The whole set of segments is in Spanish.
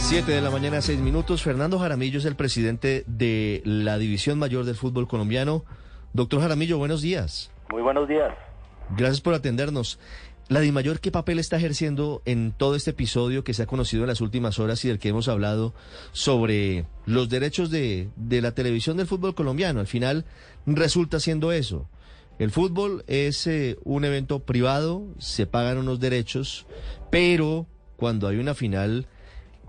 7 de la mañana, 6 minutos. Fernando Jaramillo es el presidente de la División Mayor del Fútbol Colombiano. Doctor Jaramillo, buenos días. Muy buenos días. Gracias por atendernos. La DIMAYOR, ¿qué papel está ejerciendo en todo este episodio que se ha conocido en las últimas horas y del que hemos hablado sobre los derechos de, de la televisión del fútbol colombiano? Al final resulta siendo eso. El fútbol es eh, un evento privado, se pagan unos derechos, pero cuando hay una final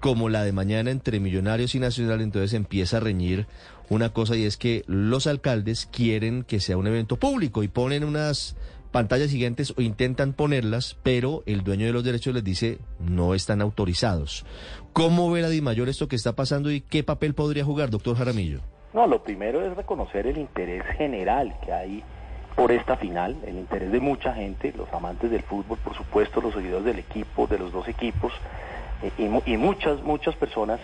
como la de mañana entre Millonarios y Nacional, entonces empieza a reñir una cosa y es que los alcaldes quieren que sea un evento público y ponen unas pantallas gigantes o intentan ponerlas, pero el dueño de los derechos les dice no están autorizados. ¿Cómo ve la DIMAYOR esto que está pasando y qué papel podría jugar, doctor Jaramillo? No, lo primero es reconocer el interés general que hay por esta final, el interés de mucha gente, los amantes del fútbol, por supuesto, los seguidores del equipo, de los dos equipos, y, muchas, muchas personas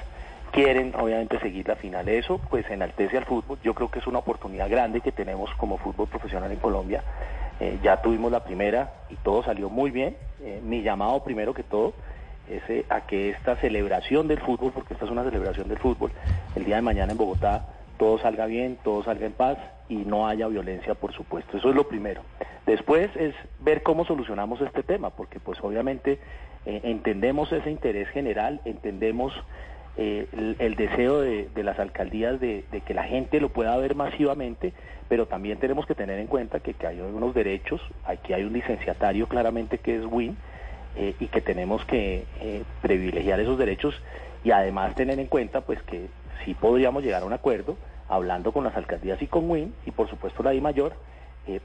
quieren obviamente seguir la final. Eso pues enaltece al fútbol. Yo creo que es una oportunidad grande que tenemos como fútbol profesional en Colombia eh, ya tuvimos la primera y todo salió muy bien. Eh, mi llamado primero que todo es eh, a que esta celebración del fútbol, porque esta es una celebración del fútbol, el día de mañana en Bogotá todo salga bien, todo salga en paz y no haya violencia, por supuesto. Eso es lo primero. Después es ver cómo solucionamos este tema, porque pues obviamente entendemos ese interés general, entendemos eh, el, deseo de, las alcaldías de, que la gente lo pueda ver masivamente, pero también tenemos que tener en cuenta que, hay unos derechos, aquí hay un licenciatario claramente que es WIN, eh, y que tenemos que eh, privilegiar esos derechos y además tener en cuenta pues que sí podríamos llegar a un acuerdo hablando con las alcaldías y con WIN y por supuesto la I mayor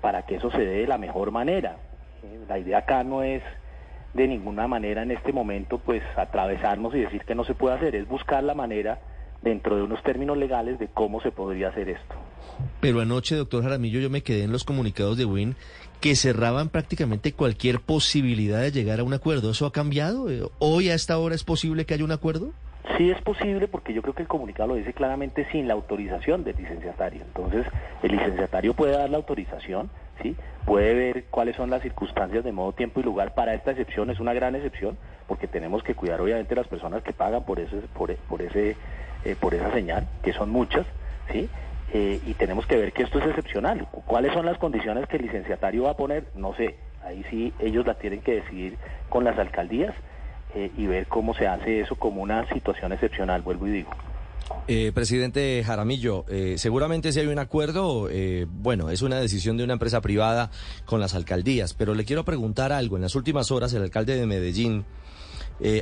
para que eso se dé de la mejor manera. la idea acá no es de ninguna manera en este momento pues atravesarnos y decir que no se puede hacer, es buscar la manera dentro de unos términos legales de cómo se podría hacer esto. Pero anoche, doctor Jaramillo, yo me quedé en los comunicados de WIN que cerraban prácticamente cualquier posibilidad de llegar a un acuerdo. ¿Eso ha cambiado? ¿Hoy a esta hora es posible que haya un acuerdo? Sí es posible porque yo creo que el comunicado lo dice claramente sin la autorización del licenciatario. Entonces, el licenciatario puede dar la autorización, ¿sí? Puede ver cuáles son las circunstancias de modo, tiempo y lugar para esta excepción. Es una gran excepción porque tenemos que cuidar obviamente las personas que pagan por ese, por, ese, eh, por esa señal, que son muchas, ¿sí? Eh, y tenemos que ver que esto es excepcional. ¿Cuáles son las condiciones que el licenciatario va a poner? No sé. Ahí sí ellos la tienen que decidir con las alcaldías eh, y ver cómo se hace eso como una situación excepcional, vuelvo y digo. Eh, presidente Jaramillo, eh, seguramente si hay un acuerdo, bueno, es una decisión de una empresa privada con las alcaldías, pero le quiero preguntar algo. En las últimas horas el alcalde de Medellín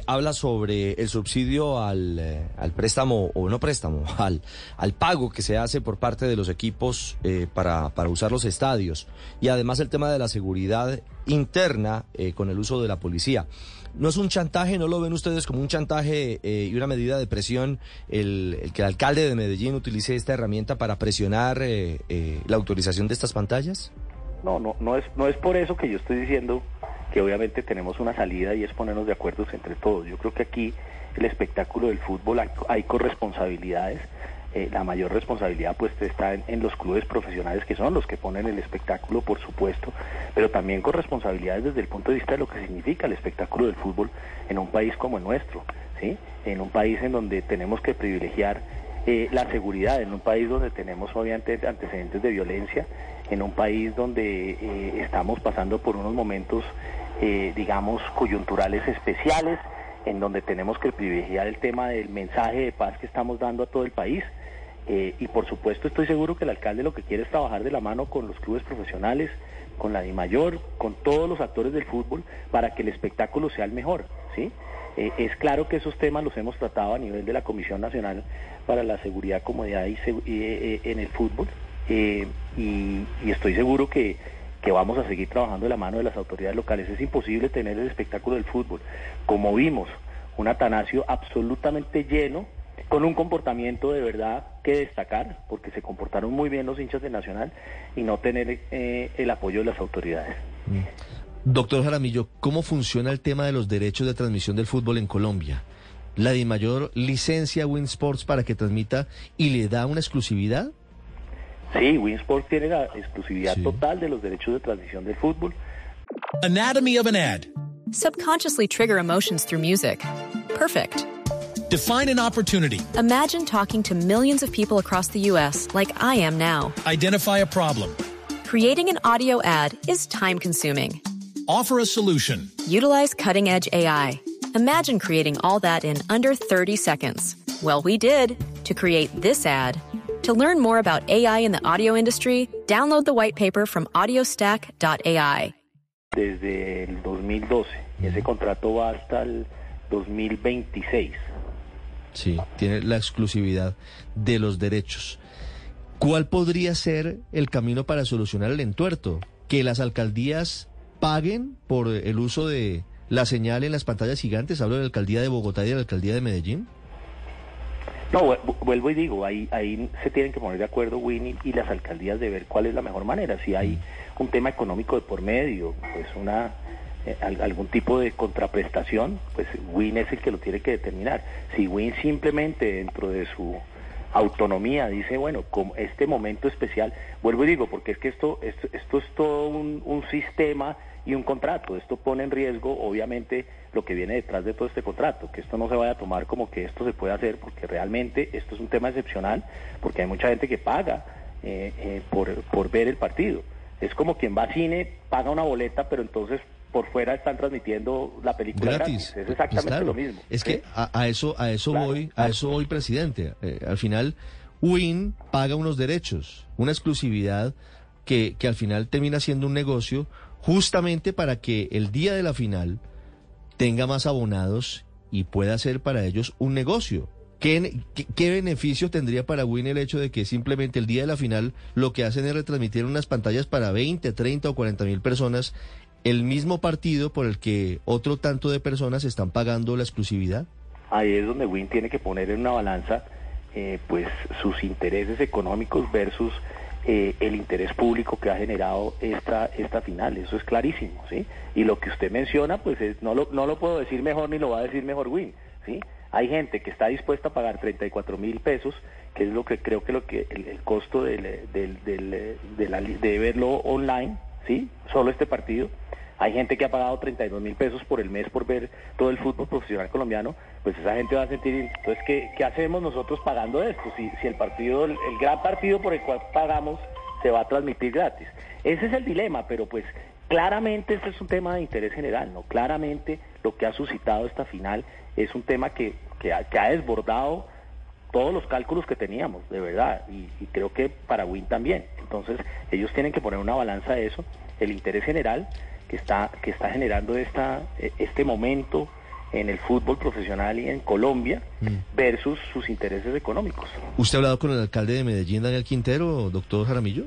habla sobre el subsidio al, al, préstamo, o no préstamo, al, al pago que se hace por parte de los equipos para, para usar los estadios y además el tema de la seguridad interna con el uso de la policía. ¿No es un chantaje? ¿No lo ven ustedes como un chantaje eh, y una medida de presión el, que el alcalde de Medellín utilice esta herramienta para presionar eh, eh, la autorización de estas pantallas? No, no, no es, no es por eso que yo estoy diciendo que obviamente tenemos una salida y es ponernos de acuerdo entre todos. Yo creo que aquí el espectáculo del fútbol hay, corresponsabilidades eh, la mayor responsabilidad pues está en, los clubes profesionales que son los que ponen el espectáculo, por supuesto, pero también con responsabilidades desde el punto de vista de lo que significa el espectáculo del fútbol en un país como el nuestro, ¿sí? En un país en donde tenemos que privilegiar eh, la seguridad, en un país donde tenemos obviamente antecedentes de violencia, en un país donde eh, estamos pasando por unos momentos, digamos, coyunturales especiales, en donde tenemos que privilegiar el tema del mensaje de paz que estamos dando a todo el país. Eh, y por supuesto estoy seguro que el alcalde lo que quiere es trabajar de la mano con los clubes profesionales, con la DIMAYOR, con todos los actores del fútbol, para que el espectáculo sea el mejor. ¿Sí? Eh, es claro que esos temas los hemos tratado a nivel de la Comisión Nacional para la Seguridad, Comodidad y eh, en el fútbol. Y, y, estoy seguro que, que vamos a seguir trabajando de la mano de las autoridades locales. Es imposible tener el espectáculo del fútbol. Como vimos, un Atanasio absolutamente lleno, con un comportamiento de verdad que destacar, porque se comportaron muy bien los hinchas de Nacional y no tener eh, el apoyo de las autoridades. Doctor Jaramillo, ¿cómo funciona el tema de los derechos de transmisión del fútbol en Colombia? ¿La de mayor licencia a Winsports para que transmita y le da una exclusividad? Sí, Winsports tiene la exclusividad Sí. total de los derechos de transmisión del fútbol. Anatomy of an ad. Subconsciously trigger emotions through music. Perfect. Define an opportunity. Imagine talking to millions of people across the U.S. like I am now. Identify a problem. Creating an audio ad is time consuming. Offer a solution. Utilize cutting edge AI. Imagine creating all that in under 30 seconds. Well, we did to create this ad. To learn more about AI in the audio industry, download the white paper from audiostack.ai. Desde el 2012. Ese contrato va hasta el 2026. Sí, tiene la exclusividad de los derechos. ¿Cuál podría ser el camino para solucionar el entuerto? ¿Que las alcaldías paguen por el uso de la señal en las pantallas gigantes? Hablo de la alcaldía de Bogotá y de la alcaldía de Medellín. No, vu- vuelvo y digo, ahí, ahí se tienen que poner de acuerdo Winnie y las alcaldías de ver cuál es la mejor manera. Si hay un tema económico de por medio, pues una eh, al- algún tipo de contraprestación, pues Win es el que lo tiene que determinar. Si Win simplemente dentro de su autonomía dice, bueno, como este momento especial, vuelvo y digo, porque es que esto, esto, esto es todo un, un sistema y un contrato. Esto pone en riesgo, obviamente, lo que viene detrás de todo este contrato, que esto no se vaya a tomar como que esto se puede hacer, porque realmente esto es un tema excepcional, porque hay mucha gente que paga eh, eh, por, por ver el partido. Es como quien va a cine, paga una boleta, pero entonces por fuera están transmitiendo la película gratis. gratis. Es Pues exactamente claro. lo mismo. Es ¿sí? que a, a eso, a eso Claro, voy, a eso voy, presidente. Eh, al final, Win paga unos derechos, una exclusividad que, que al final termina siendo un negocio justamente para que el día de la final tenga más abonados y pueda ser para ellos un negocio. ¿Qué, qué, qué beneficio tendría para Win el hecho de que simplemente el día de la final lo que hacen es retransmitir unas pantallas para 20, 30 o 40 mil personas el mismo partido por el que otro tanto de personas están pagando la exclusividad? ahí es donde Win tiene que poner en una balanza eh, pues sus intereses económicos versus eh, el interés público que ha generado esta esta final eso es clarísimo sí y lo que usted menciona pues es- no lo no lo puedo decir mejor ni lo va a decir mejor Win sí hay gente que está dispuesta a pagar 34 mil pesos que es lo que creo que lo que el, el costo del, del, del- de, la de verlo online sí solo este partido hay gente que ha pagado 32 mil pesos por el mes por ver todo el fútbol profesional colombiano, pues esa gente va a sentir, entonces, ¿qué, hacemos nosotros pagando esto? Si, si el partido, el, el gran partido por el cual pagamos se va a transmitir gratis. Ese es el dilema, pero pues claramente este es un tema de interés general, ¿no? Claramente lo que ha suscitado esta final es un tema que, que, ha, que ha desbordado todos los cálculos que teníamos, de verdad, y, y creo que para Win también. Entonces, ellos tienen que poner una balanza de eso, el interés general que está, que está generando esta, eh, este momento en el fútbol profesional y en Colombia versus sus intereses económicos. ¿Usted ha hablado con el alcalde de Medellín, Daniel Quintero, doctor Jaramillo?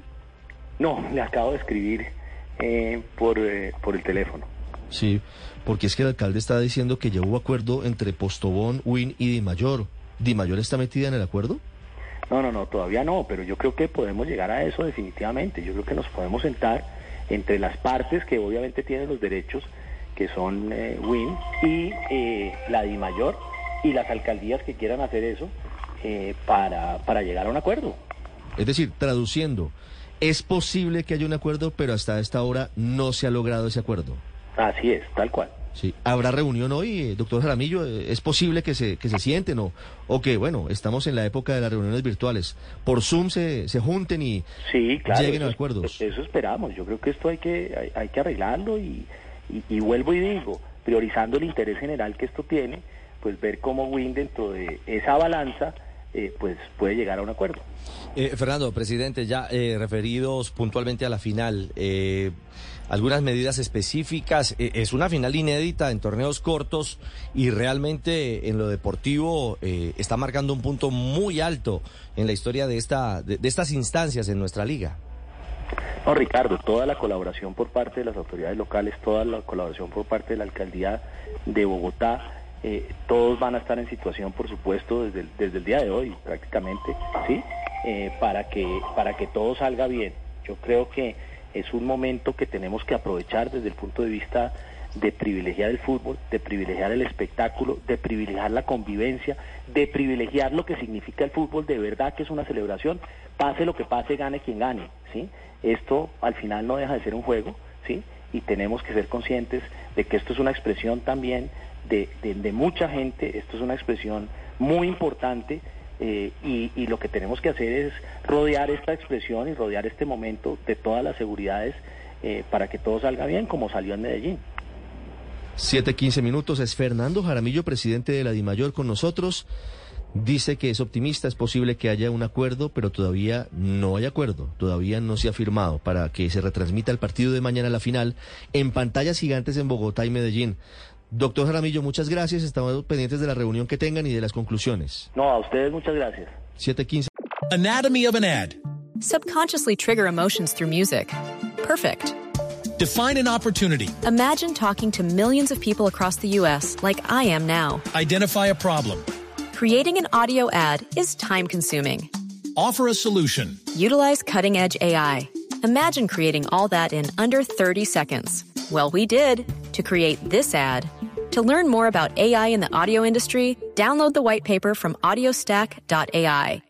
No, le acabo de escribir eh, por, eh, por el teléfono. Sí, porque es que el alcalde está diciendo que ya hubo acuerdo entre Postobón, Win y Di Mayor. ¿Di Mayor está metida en el acuerdo? No, no, no, todavía no, pero yo creo que podemos llegar a eso definitivamente. Yo creo que nos podemos sentar entre las partes que obviamente tienen los derechos, que son eh, WIN y eh, la DIMAYOR y las alcaldías que quieran hacer eso eh, para, para llegar a un acuerdo. Es decir, traduciendo, es posible que haya un acuerdo, pero hasta esta hora no se ha logrado ese acuerdo. Así es, tal cual. Sí. ¿Habrá reunión hoy, doctor Jaramillo? ¿Es posible que se, que se sienten o, o que, bueno, estamos en la época de las reuniones virtuales? Por Zoom se, se junten y Sí, claro. lleguen a acuerdos. Eso esperamos. Yo creo que esto hay que, hay, hay que arreglarlo y, y, y vuelvo y digo, priorizando el interés general que esto tiene, pues ver cómo Win dentro de esa balanza, eh, pues puede llegar a un acuerdo. Eh, Fernando, presidente, ya eh, referidos puntualmente a la final, eh, algunas medidas específicas. Eh, es una final inédita en torneos cortos y realmente en lo deportivo está marcando un punto muy alto en la historia de, esta, de, de estas instancias en nuestra liga. No, Ricardo, toda la colaboración por parte de las autoridades locales, toda la colaboración por parte de la alcaldía de Bogotá, eh, todos van a estar en situación, por supuesto, desde el, desde el día de hoy prácticamente, ¿sí? Eh, para, que, para que todo salga bien. Yo creo que es un momento que tenemos que aprovechar desde el punto de vista de privilegiar el fútbol, de privilegiar el espectáculo, de privilegiar la convivencia, de privilegiar lo que significa el fútbol, de verdad que es una celebración, pase lo que pase, gane quien gane, ¿sí? Esto al final no deja de ser un juego, ¿sí? Y tenemos que ser conscientes de que esto es una expresión también de, de, mucha gente, esto es una expresión muy importante eh, y, y, lo que tenemos que hacer es rodear esta expresión y rodear este momento de todas las seguridades eh, para que todo salga bien como salió en Medellín. 7.15 minutos. Es Fernando Jaramillo, presidente de la DIMAYOR, con nosotros. Dice que es optimista, es posible que haya un acuerdo, pero todavía no hay acuerdo, todavía no se ha firmado para que se retransmita el partido de mañana a la final en pantallas gigantes en Bogotá y Medellín. Doctor Jaramillo, muchas gracias, estamos pendientes de la reunión que tengan y de las conclusiones. No, a ustedes muchas gracias. 7.15. Anatomy of an ad. Subconsciously trigger emotions through music. Perfect. Define an opportunity. Imagine talking to millions of people across the U.S. like I am now. Identify a problem. Creating an audio ad is time consuming. Offer a solution. Utilize cutting edge AI. Imagine creating all that in under 30 seconds. Well, we did to create this ad. To learn more about AI in the audio industry, download the white paper from audiostack.ai.